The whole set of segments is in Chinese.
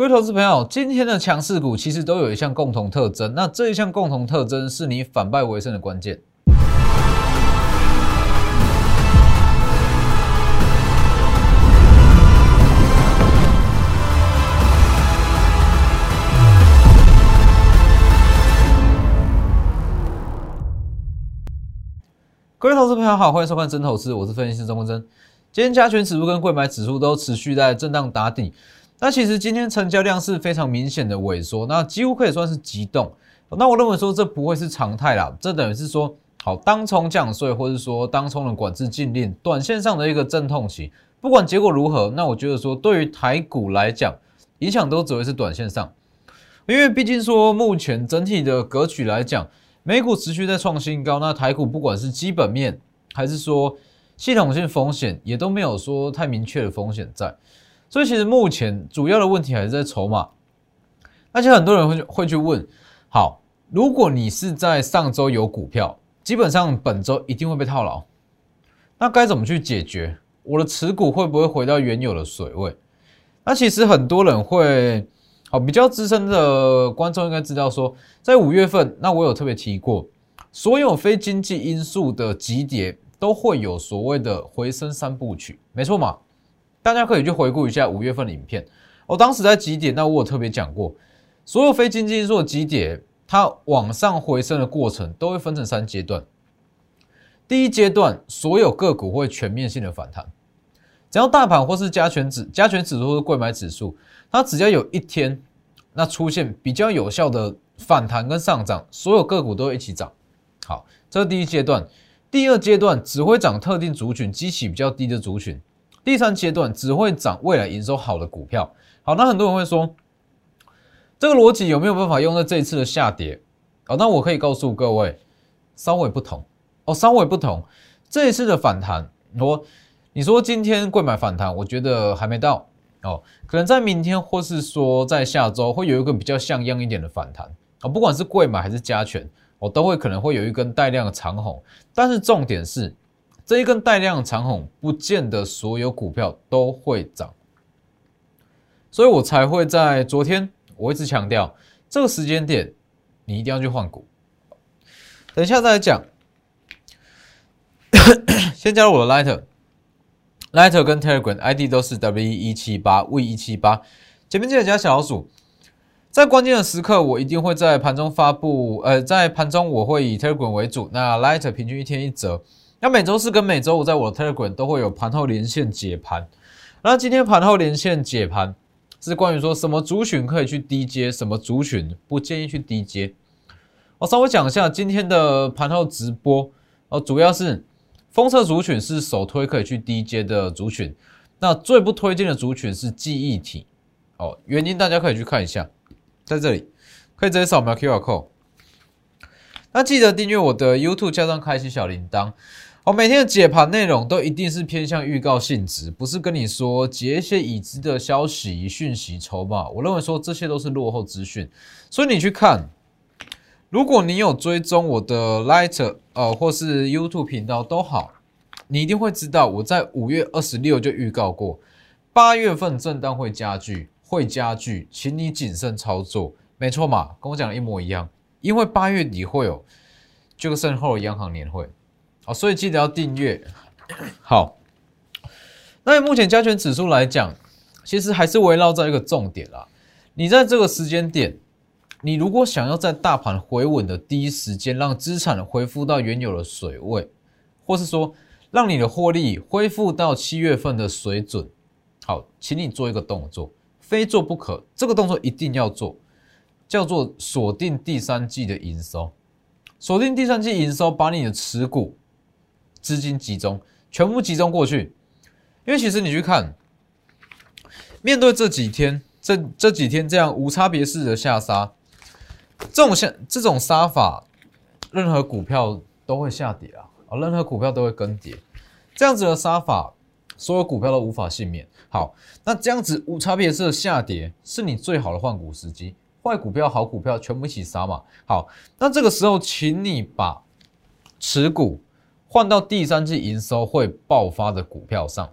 各位投资朋友，今天的强势股其实都有一项共同特征，那这一项共同特征是你反败为胜的关键。各位投资朋友好，欢迎收看真投资，我是分析师钟国珍。今天加权指数跟贵买指数都持续在震荡打底，那其实今天成交量是非常明显的萎缩，那几乎可以算是急动。那我认为说这不会是常态啦，这等于是说，好当冲降税或者说当冲的管制禁令，短线上的一个阵痛期。不管结果如何，那我觉得说对于台股来讲，影响都只会是短线上，因为毕竟说目前整体的格局来讲。美股持续在创新高，那台股不管是基本面还是说系统性风险，也都没有说太明确的风险在，所以其实目前主要的问题还是在筹码。而且很多人会会去问：好，如果你是在上周有股票，基本上本周一定会被套牢，那该怎么去解决？我的持股会不会回到原有的水位？那其实很多人会。好，比较资深的观众应该知道，说在五月份，那我有特别提过，所有非经济因素的急跌都会有所谓的回升三部曲，没错嘛？大家可以去回顾一下五月份的影片，我当时在极点，那我有特别讲过，所有非经济因素的急跌，它往上回升的过程都会分成三阶段。第一阶段，所有个股会全面性的反弹，只要大盘或是加权指、加权指数或是贵买指数。它只要有一天，那出现比较有效的反弹跟上涨，所有个股都会一起涨。好，这是第一阶段。第二阶段只会涨特定族群，基期比较低的族群。第三阶段只会涨未来营收好的股票。好，那很多人会说，这个逻辑有没有办法用在这一次的下跌？好，那我可以告诉各位，稍微不同哦，稍微不同。这一次的反弹，我你说今天贵买反弹，我觉得还没到。哦，可能在明天或是说在下周会有一个比较像样一点的反弹啊，不管是贵买还是加权，我都会可能会有一根带量的长红。但是重点是，这一根带量长红不见得所有股票都会涨，所以我才会在昨天我一直强调，这个时间点你一定要去换股。等一下再来讲，先加入我的 Lighter。Lighter 跟 Telegram ID 都是 W 一七八 V 一七八，前面记得加小老鼠。在关键的时刻，我一定会在盘中发布。呃，在盘中我会以 Telegram 为主，那 Lighter 平均一天一折。那每周四跟每周五在我的 Telegram 都会有盘后连线解盘。那今天盘后连线解盘是关于说什么族群可以去低接，什么族群不建议去低接。我稍微讲一下今天的盘后直播哦，主要是。封测族群是首推可以去低阶的族群，那最不推荐的族群是记忆体哦。原因大家可以去看一下，在这里可以直接扫描 QR code。那记得订阅我的 YouTube，加上开启小铃铛。我每天的解盘内容都一定是偏向预告性质，不是跟你说解一些已知的消息、讯息、筹码。我认为说这些都是落后资讯，所以你去看。如果你有追踪我的 Light 呃或是 YouTube 频道都好，你一定会知道我在五月二十六就预告过，八月份震荡会加剧，会加剧，请你谨慎操作。没错嘛，跟我讲的一模一样。因为八月底会有这个圣后的央行年会，好，所以记得要订阅。好，那目前加权指数来讲，其实还是围绕在一个重点啦。你在这个时间点。你如果想要在大盘回稳的第一时间，让资产恢复到原有的水位，或是说让你的获利恢复到七月份的水准，好，请你做一个动作，非做不可。这个动作一定要做，叫做锁定第三季的营收。锁定第三季营收，把你的持股资金集中，全部集中过去。因为其实你去看，面对这几天，这这几天这样无差别式的下杀。这种下这种杀法，任何股票都会下跌啊！啊，任何股票都会跟跌。这样子的杀法，所有股票都无法幸免。好，那这样子无差别式的下跌，是你最好的换股时机。坏股票、好股票全部一起杀嘛？好，那这个时候，请你把持股换到第三季营收会爆发的股票上，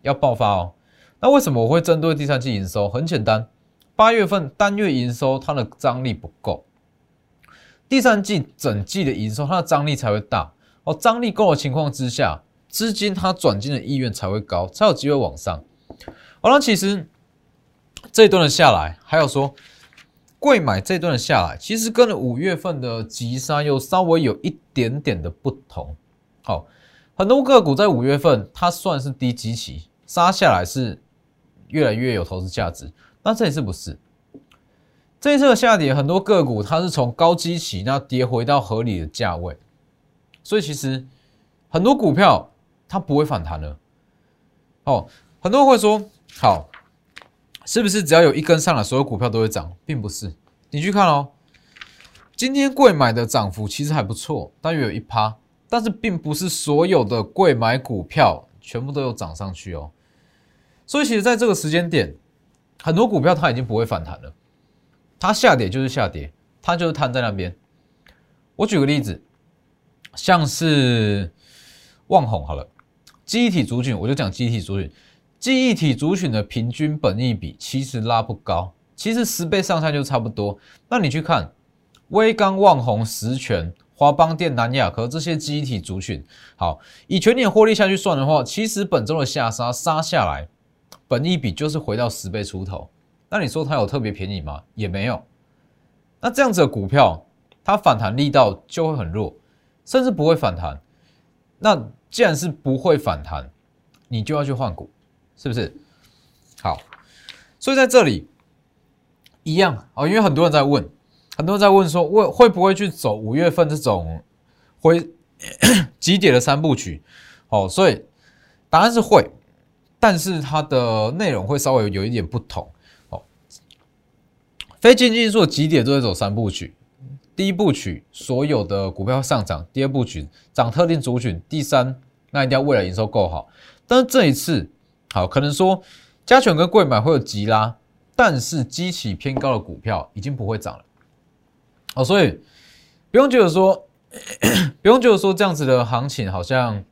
要爆发哦。那为什么我会针对第三季营收？很简单。八月份单月营收它的张力不够，第三季整季的营收它的张力才会大哦。张力够的情况之下，资金它转进的意愿才会高，才有机会往上。好了，其实这一段的下来，还有说贵买这一段的下来，其实跟五月份的急杀又稍微有一点点的不同。好，很多个股在五月份它算是低基期，杀下来是越来越有投资价值。那这一次不是，这一次的下跌，很多个股它是从高基期那跌回到合理的价位，所以其实很多股票它不会反弹了。哦，很多人会说，好，是不是只要有一根上来，所有股票都会涨？并不是，你去看哦，今天贵买的涨幅其实还不错，大约有一趴，但是并不是所有的贵买股票全部都有涨上去哦。所以其实在这个时间点。很多股票它已经不会反弹了，它下跌就是下跌，它就是瘫在那边。我举个例子，像是旺红好了，记忆体族群，我就讲记忆体族群，记忆体族群的平均本益比其实拉不高，其实十倍上下就差不多。那你去看威刚、旺宏、实权、华邦电、南亚科这些记忆体族群，好，以全年获利下去算的话，其实本周的下杀杀下来。本一比就是回到十倍出头，那你说它有特别便宜吗？也没有。那这样子的股票，它反弹力道就会很弱，甚至不会反弹。那既然是不会反弹，你就要去换股，是不是？好，所以在这里一样哦，因为很多人在问，很多人在问说，会会不会去走五月份这种回急跌的三部曲？哦，所以答案是会。但是它的内容会稍微有一点不同哦。非经济因素几点都会走三部曲，第一部曲所有的股票上涨，第二部曲涨特定族群，第三那一定要未来营收够好。但是这一次好，可能说加权跟贵买会有急拉，但是基企偏高的股票已经不会涨了哦，所以不用觉得说 不用觉得说这样子的行情好像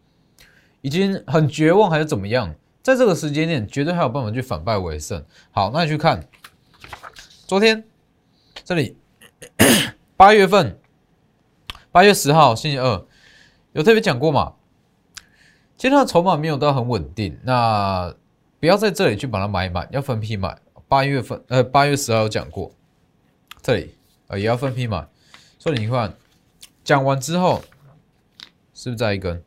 已经很绝望还是怎么样。在这个时间点，绝对还有办法去反败为胜。好，那你去看昨天这里 八月份八月十号星期二有特别讲过嘛？今天的筹码没有到很稳定，那不要在这里去把它买满，要分批买。八月份呃八月十号有讲过，这里呃也要分批买。所以你看讲完之后，是不是再一根？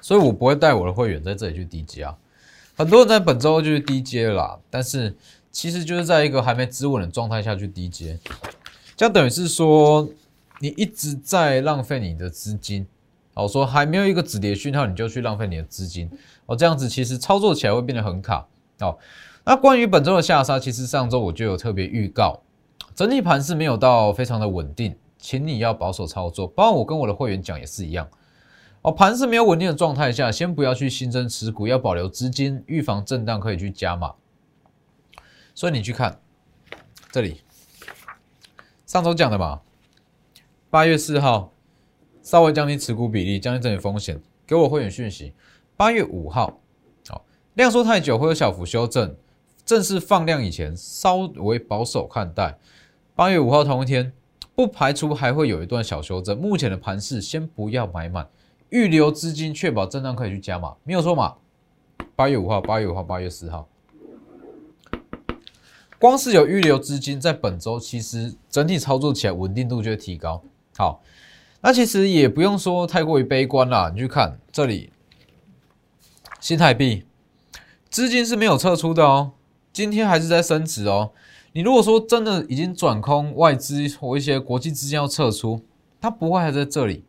所以我不会带我的会员在这里去低接啊，很多人在本周就是低接啦，但是其实就是在一个还没止稳的状态下去低接，这样等于是说你一直在浪费你的资金，哦，说还没有一个止跌讯号你就去浪费你的资金，哦，这样子其实操作起来会变得很卡，哦，那关于本周的下杀，其实上周我就有特别预告，整体盘是没有到非常的稳定，请你要保守操作，包括我跟我的会员讲也是一样。哦，盘是没有稳定的状态下，先不要去新增持股，要保留资金，预防震荡，可以去加码。所以你去看这里，上周讲的嘛，八月四号稍微降低持股比例，降低整体风险，给我会员讯息。八月五号，好量缩太久会有小幅修正，正式放量以前稍微保守看待。八月五号同一天，不排除还会有一段小修正，目前的盘势先不要买满。预留资金，确保震荡可以去加码，没有错嘛？八月五号、八月五号、八月四号，光是有预留资金，在本周其实整体操作起来稳定度就会提高。好，那其实也不用说太过于悲观啦。你去看这里，新台币资金是没有撤出的哦，今天还是在升值哦。你如果说真的已经转空，外资或一些国际资金要撤出，它不会还在这里，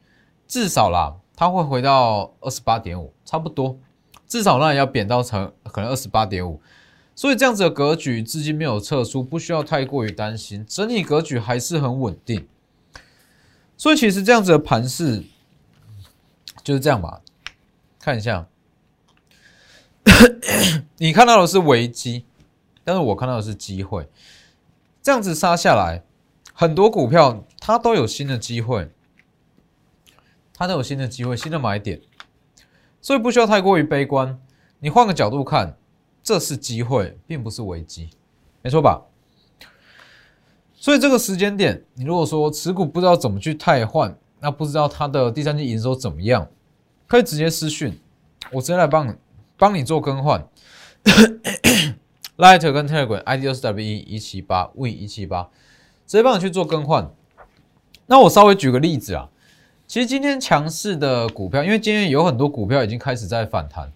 至少啦。它会回到二十八点五，差不多，至少那也要贬到成可能二十八点五，所以这样子的格局，资金没有撤出，不需要太过于担心，整体格局还是很稳定。所以其实这样子的盘势就是这样吧，看一下，你看到的是危机，但是我看到的是机会。这样子杀下来，很多股票它都有新的机会。它都有新的机会、新的买点，所以不需要太过于悲观。你换个角度看，这是机会，并不是危机，没错吧？所以这个时间点，你如果说持股不知道怎么去汰换，那不知道它的第三季营收怎么样，可以直接私讯，我直接来帮你帮你做更换。Light 跟 Telegram ID 都是 W 一一七八 V 一七八，直接帮你去做更换。那我稍微举个例子啊，其实今天强势的股票，因为今天有很多股票已经开始在反弹，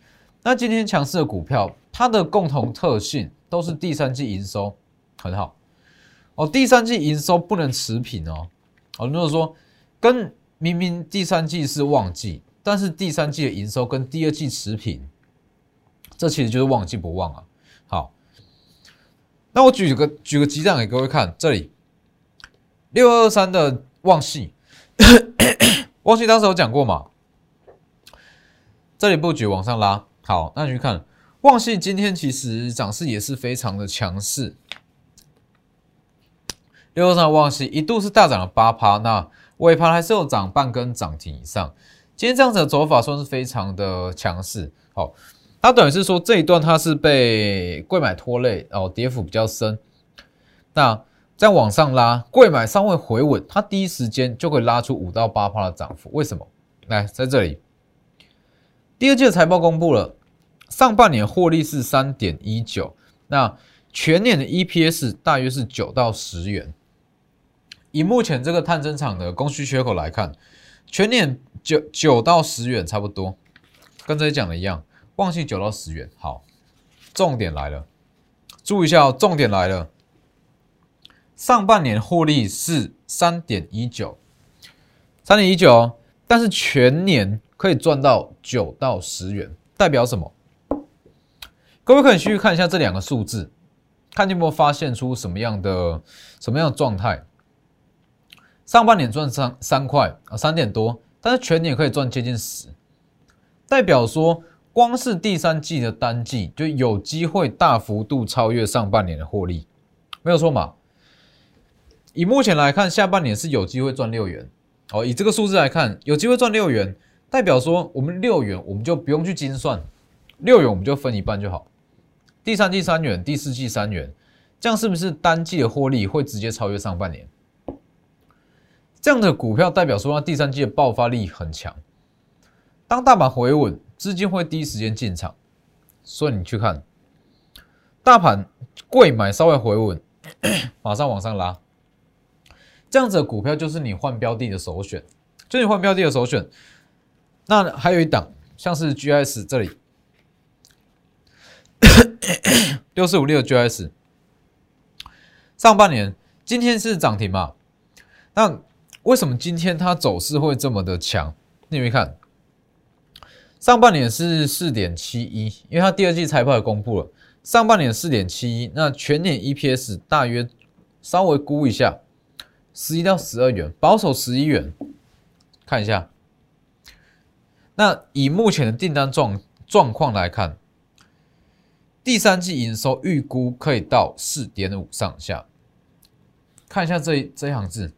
那今天强势的股票，它的共同特性都是第三季营收很好哦，第三季营收不能持平哦。哦，如果说跟明明第三季是旺季，但是第三季的营收跟第二季持平，这其实就是旺季不旺啊。好。那我举个举个鸡蛋给各位看，这里。六二三的旺系，旺系当时有讲过嘛？这里布局往上拉，好，那你去看。旺系今天其实涨势也是非常的强势，六二三的旺系一度是大涨了八趴，那尾盘还是有涨半根涨停以上，今天这样子的走法算是非常的强势，好。它等于是说这一段它是被贵买拖累哦，跌幅比较深。那再往上拉，贵买稍微回稳，它第一时间就会拉出五到八的涨幅。为什么？来，在这里，第二季的财报公布了，上半年获利是三点一九，那全年的 EPS 大约是九到十元。以目前这个探针厂的供需缺口来看，全年九九到十元差不多，跟这里讲的一样。旺系九到十元，好，重点来了，注意一下哦，重点来了，上半年获利是三点一九，三点一九，但是全年可以赚到九到十元，代表什么？各位可以去看一下这两个数字，看见有没有发现出什么样的什么样的状态？上半年赚三三块啊，三点多，但是全年可以赚接近十，代表说。光是第三季的单季就有机会大幅度超越上半年的获利，没有错嘛？以目前来看，下半年是有机会赚六元。哦，以这个数字来看，有机会赚六元，代表说我们六元我们就不用去精算，六元我们就分一半就好。第三季三元，第四季三元，这样是不是单季的获利会直接超越上半年？这样的股票代表说它第三季的爆发力很强。当大盘回稳。资金会第一时间进场，所以你去看大盘贵买稍微回稳，马上往上拉，这样子的股票就是你换标的的首选，就你换标的的首选。那还有一档，像是 GS 这里 六四五六 GS，上半年今天是涨停嘛？那为什么今天它走势会这么的强？你没看？上半年是四点七一，因为它第二季财报也公布了，上半年四点七一，那全年 EPS 大约稍微估一下，十一到十二元，保守十一元，看一下。那以目前的订单状状况来看，第三季营收预估可以到四点五上下，看一下这这一行字，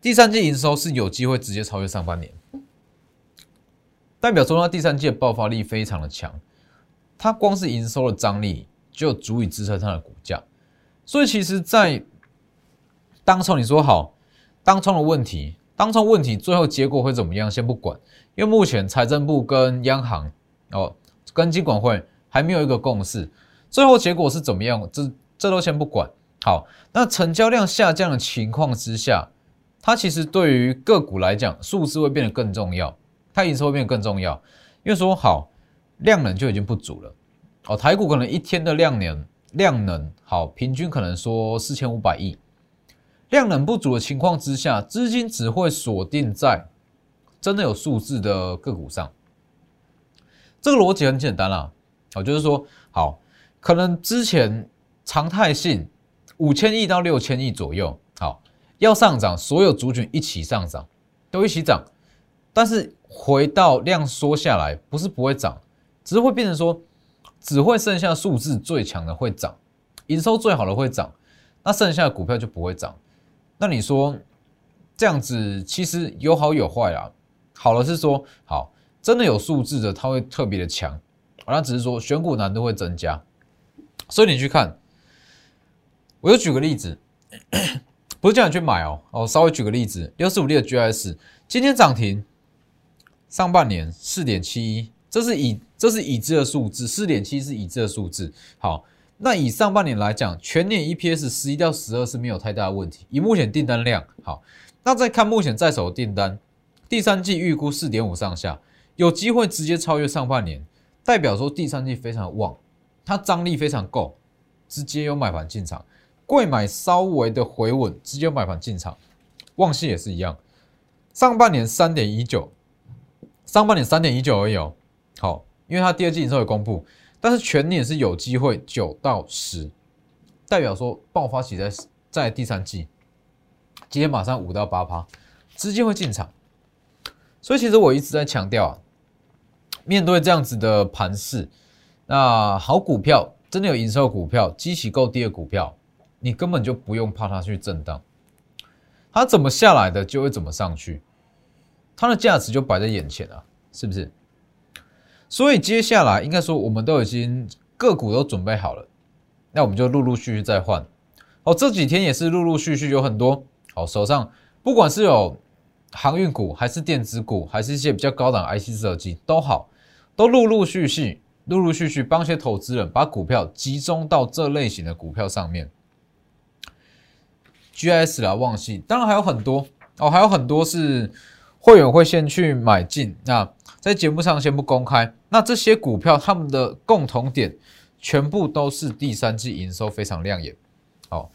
第三季营收是有机会直接超越上半年。代表说，它第三季的爆发力非常的强，它光是营收的张力就足以支撑它的股价。所以，其实，在当初你说好，当冲的问题，当冲问题最后结果会怎么样，先不管，因为目前财政部跟央行哦，跟金管会还没有一个共识，最后结果是怎么样，这这都先不管。好，那成交量下降的情况之下，它其实对于个股来讲，数字会变得更重要。它营收会变得更重要，因为说好量能就已经不足了哦。台股可能一天的量能量能好，平均可能说四千五百亿，量能不足的情况之下，资金只会锁定在真的有数字的个股上。这个逻辑很简单啦，哦，就是说好，可能之前常态性五千亿到六千亿左右，好要上涨，所有族群一起上涨，都一起涨，但是。回到量缩下来，不是不会涨，只是会变成说，只会剩下数字最强的会涨，营收最好的会涨，那剩下的股票就不会涨。那你说这样子其实有好有坏啊。好的是说，好，真的有数字的，它会特别的强，那只是说选股难度会增加。所以你去看，我就举个例子，不是叫你去买哦。哦，稍微举个例子，六四五六的 GS 今天涨停，上半年四点七一，这是已这是已知的数字，四点七是已知的数字。好，那以上半年来讲，全年 EPS 十一到十二是没有太大的问题。以目前订单量，好，那再看目前在手的订单，第三季预估四点五上下，有机会直接超越上半年，代表说第三季非常旺，它张力非常够，直接有买盘进场。贵买稍微的回稳，直接买盘进场。旺系也是一样，上半年三点一九，上半年三点一九而已哦。好，因为它第二季营收有公布，但是全年是有机会九到十，代表说爆发起在在第三季，今天马上五到八趴，资金会进场。所以其实我一直在强调啊，面对这样子的盘势，那好股票真的有营收股票，基期够低的股票。你根本就不用怕它去震荡，它怎么下来的就会怎么上去，它的价值就摆在眼前啊，是不是？所以接下来应该说我们都已经个股都准备好了，那我们就陆陆续续再换。哦，这几天也是陆陆续续有很多好手上，不管是有航运股，还是电子股，还是一些比较高档 IC 设计都好，都陆陆续续、陆陆续续帮一些投资人把股票集中到这类型的股票上面。G S 啦，旺系，当然还有很多哦，还有很多是会员会先去买进。那在节目上先不公开。那这些股票他们的共同点，全部都是第三季营收非常亮眼。好，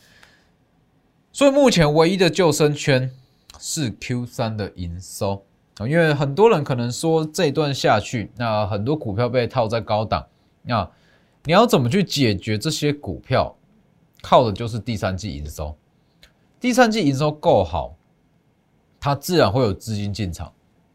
所以目前唯一的救生圈是 Q 三的营收，因为很多人可能说这一段下去，那很多股票被套在高档，那你要怎么去解决这些股票？靠的就是第三季营收。第三季营收够好，它自然会有资金进场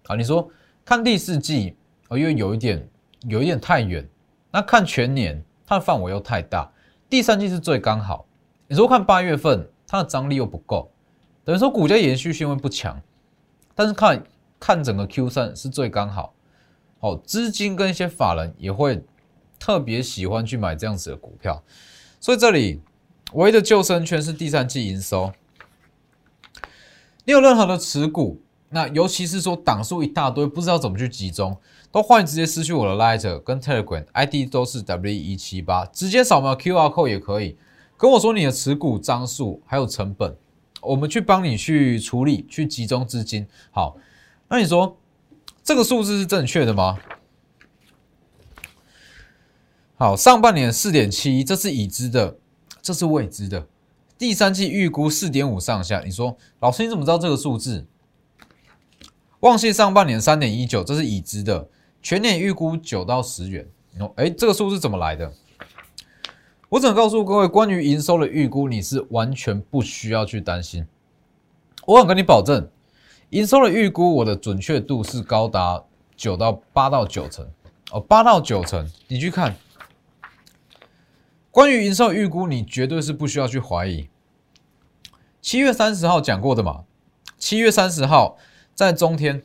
啊。你说看第四季哦，因为有一点有一点太远，那看全年它的范围又太大，第三季是最刚好。你说看八月份，它的张力又不够，等于说股价延续性会不强。但是看看整个 Q 三是最刚好，哦，资金跟一些法人也会特别喜欢去买这样子的股票，所以这里唯一的救生圈是第三季营收。你有任何的持股，那尤其是说档数一大堆，不知道怎么去集中，都欢迎直接私讯我的 Lighter 跟 Telegram ID 都是 W 一七八，直接扫描 QR code 也可以跟我说你的持股张数还有成本，我们去帮你去处理，去集中资金。好，那你说这个数字是正确的吗？好，上半年四点七，这是已知的，这是未知的。第三季预估四点五上下，你说老师你怎么知道这个数字？旺信上半年三点一九，这是已知的，全年预估九到十元。你说，哎，这个数字怎么来的？我只能告诉各位，关于营收的预估，你是完全不需要去担心。我想跟你保证，营收的预估，我的准确度是高达九到八到九成哦，八到九成，你去看。关于营收预估，你绝对是不需要去怀疑。七月三十号讲过的嘛？七月三十号在中天，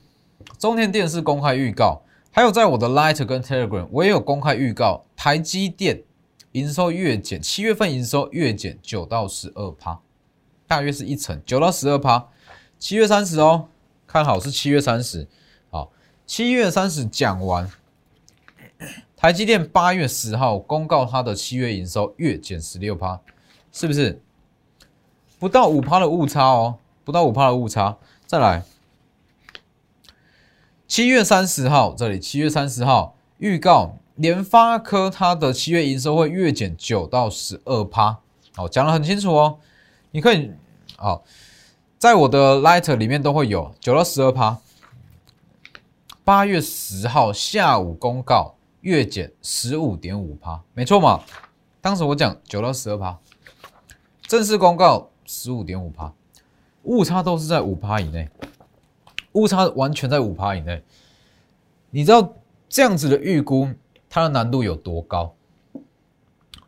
中天电视公开预告，还有在我的 Light 跟 Telegram，我也有公开预告。台积电营收月减，七月份营收月减九到十二趴，大约是一成，九到十二趴。七月三十哦，看好是七月三十。好，七月三十讲完。台积电八月十号公告它的七月营收月减十六趴，是不是不到五趴的误差哦？不到五趴的误差。再来，七月三十号这里，七月三十号预告联发科它的七月营收会月减九到十二趴，好，讲的很清楚哦。你可以好，在我的 Light 里面都会有九到十二趴。八月十号下午公告。月减十五点五趴，没错嘛？当时我讲九到十二趴，正式公告十五点五趴，误差都是在五趴以内，误差完全在五趴以内。你知道这样子的预估它的难度有多高？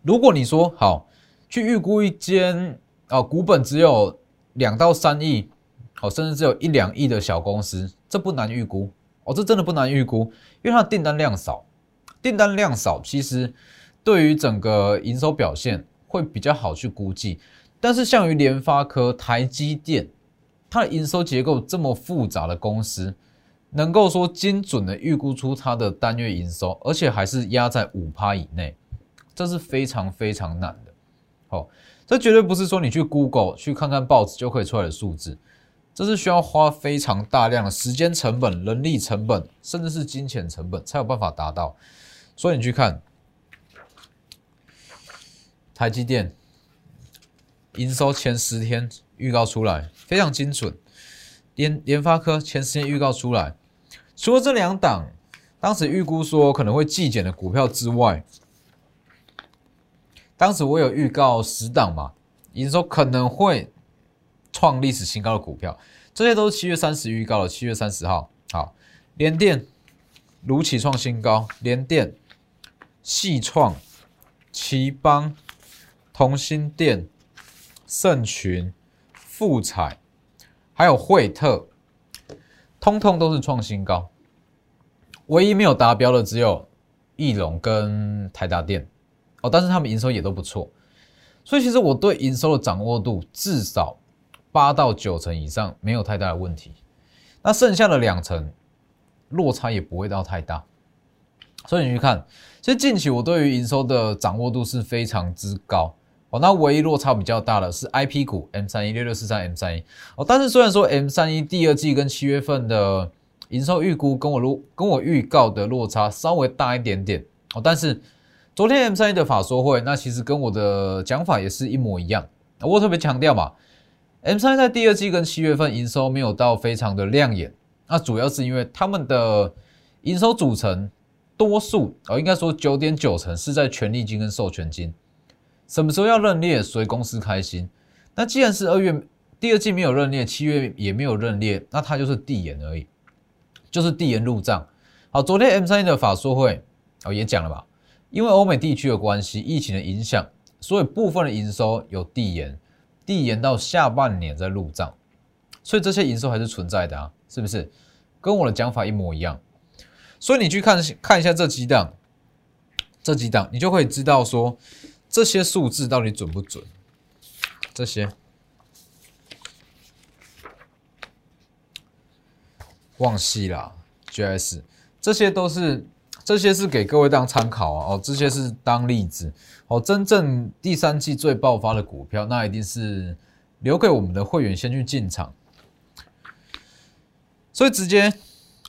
如果你说好去预估一间啊股本只有两到三亿，好甚至只有一两亿的小公司，这不难预估哦，这真的不难预估，因为它的订单量少。订单量少，其实对于整个营收表现会比较好去估计。但是像于联发科、台积电，它的营收结构这么复杂的公司，能够说精准的预估出它的单月营收，而且还是压在五趴以内，这是非常非常难的。好，这绝对不是说你去 Google 去看看报纸就可以出来的数字，这是需要花非常大量的时间成本、人力成本，甚至是金钱成本才有办法达到。所以你去看台积电。营收前十天预告出来非常精准，联联发科前十天预告出来，除了这两档当时预估说可能会季减的股票之外，当时我有预告十档嘛，营收可能会创历史新高的股票，这些都是七月三十预告的，七月三十号，好，联电如期创新高，联电、细创、奇邦、同心电。盛群、富彩，还有惠特，通通都是创新高。唯一没有达标的只有翼龙跟台达电哦，但是他们营收也都不错。所以其实我对营收的掌握度至少八到九成以上没有太大的问题。那剩下的两成落差也不会到太大。所以你去看，其实近期我对于营收的掌握度是非常之高。哦，那唯一落差比较大的是 I P 股 M 三一六六四三 M 三一哦，但是虽然说 M 三一第二季跟七月份的营收预估跟我如跟我预告的落差稍微大一点点哦，但是昨天 M 三一的法说会，那其实跟我的讲法也是一模一样。我特别强调嘛，M 三一在第二季跟七月份营收没有到非常的亮眼，那主要是因为他们的营收组成多数哦，应该说九点九成是在权利金跟授权金。什么时候要认列，随公司开心。那既然是二月第二季没有认列，七月也没有认列，那它就是递延而已，就是递延入账。好，昨天 M 三的法说会哦也讲了吧，因为欧美地区的关系，疫情的影响，所以部分的营收有递延，递延到下半年再入账，所以这些营收还是存在的啊，是不是？跟我的讲法一模一样。所以你去看看一下这几档，这几档，你就会知道说。这些数字到底准不准？这些忘细啦，GS，这些都是这些是给各位当参考啊，哦，这些是当例子哦。真正第三季最爆发的股票，那一定是留给我们的会员先去进场。所以直接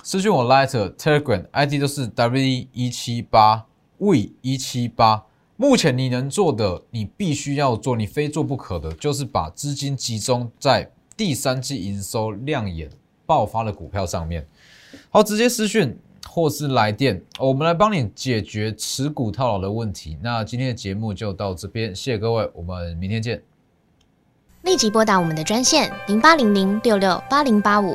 私讯我 Light Telegram ID 都是 W 一七八 V 一七八。目前你能做的，你必须要做，你非做不可的，就是把资金集中在第三季营收亮眼爆发的股票上面。好，直接私讯或是来电，我们来帮你解决持股套牢的问题。那今天的节目就到这边，谢谢各位，我们明天见。立即拨打我们的专线零八零零六六八零八五。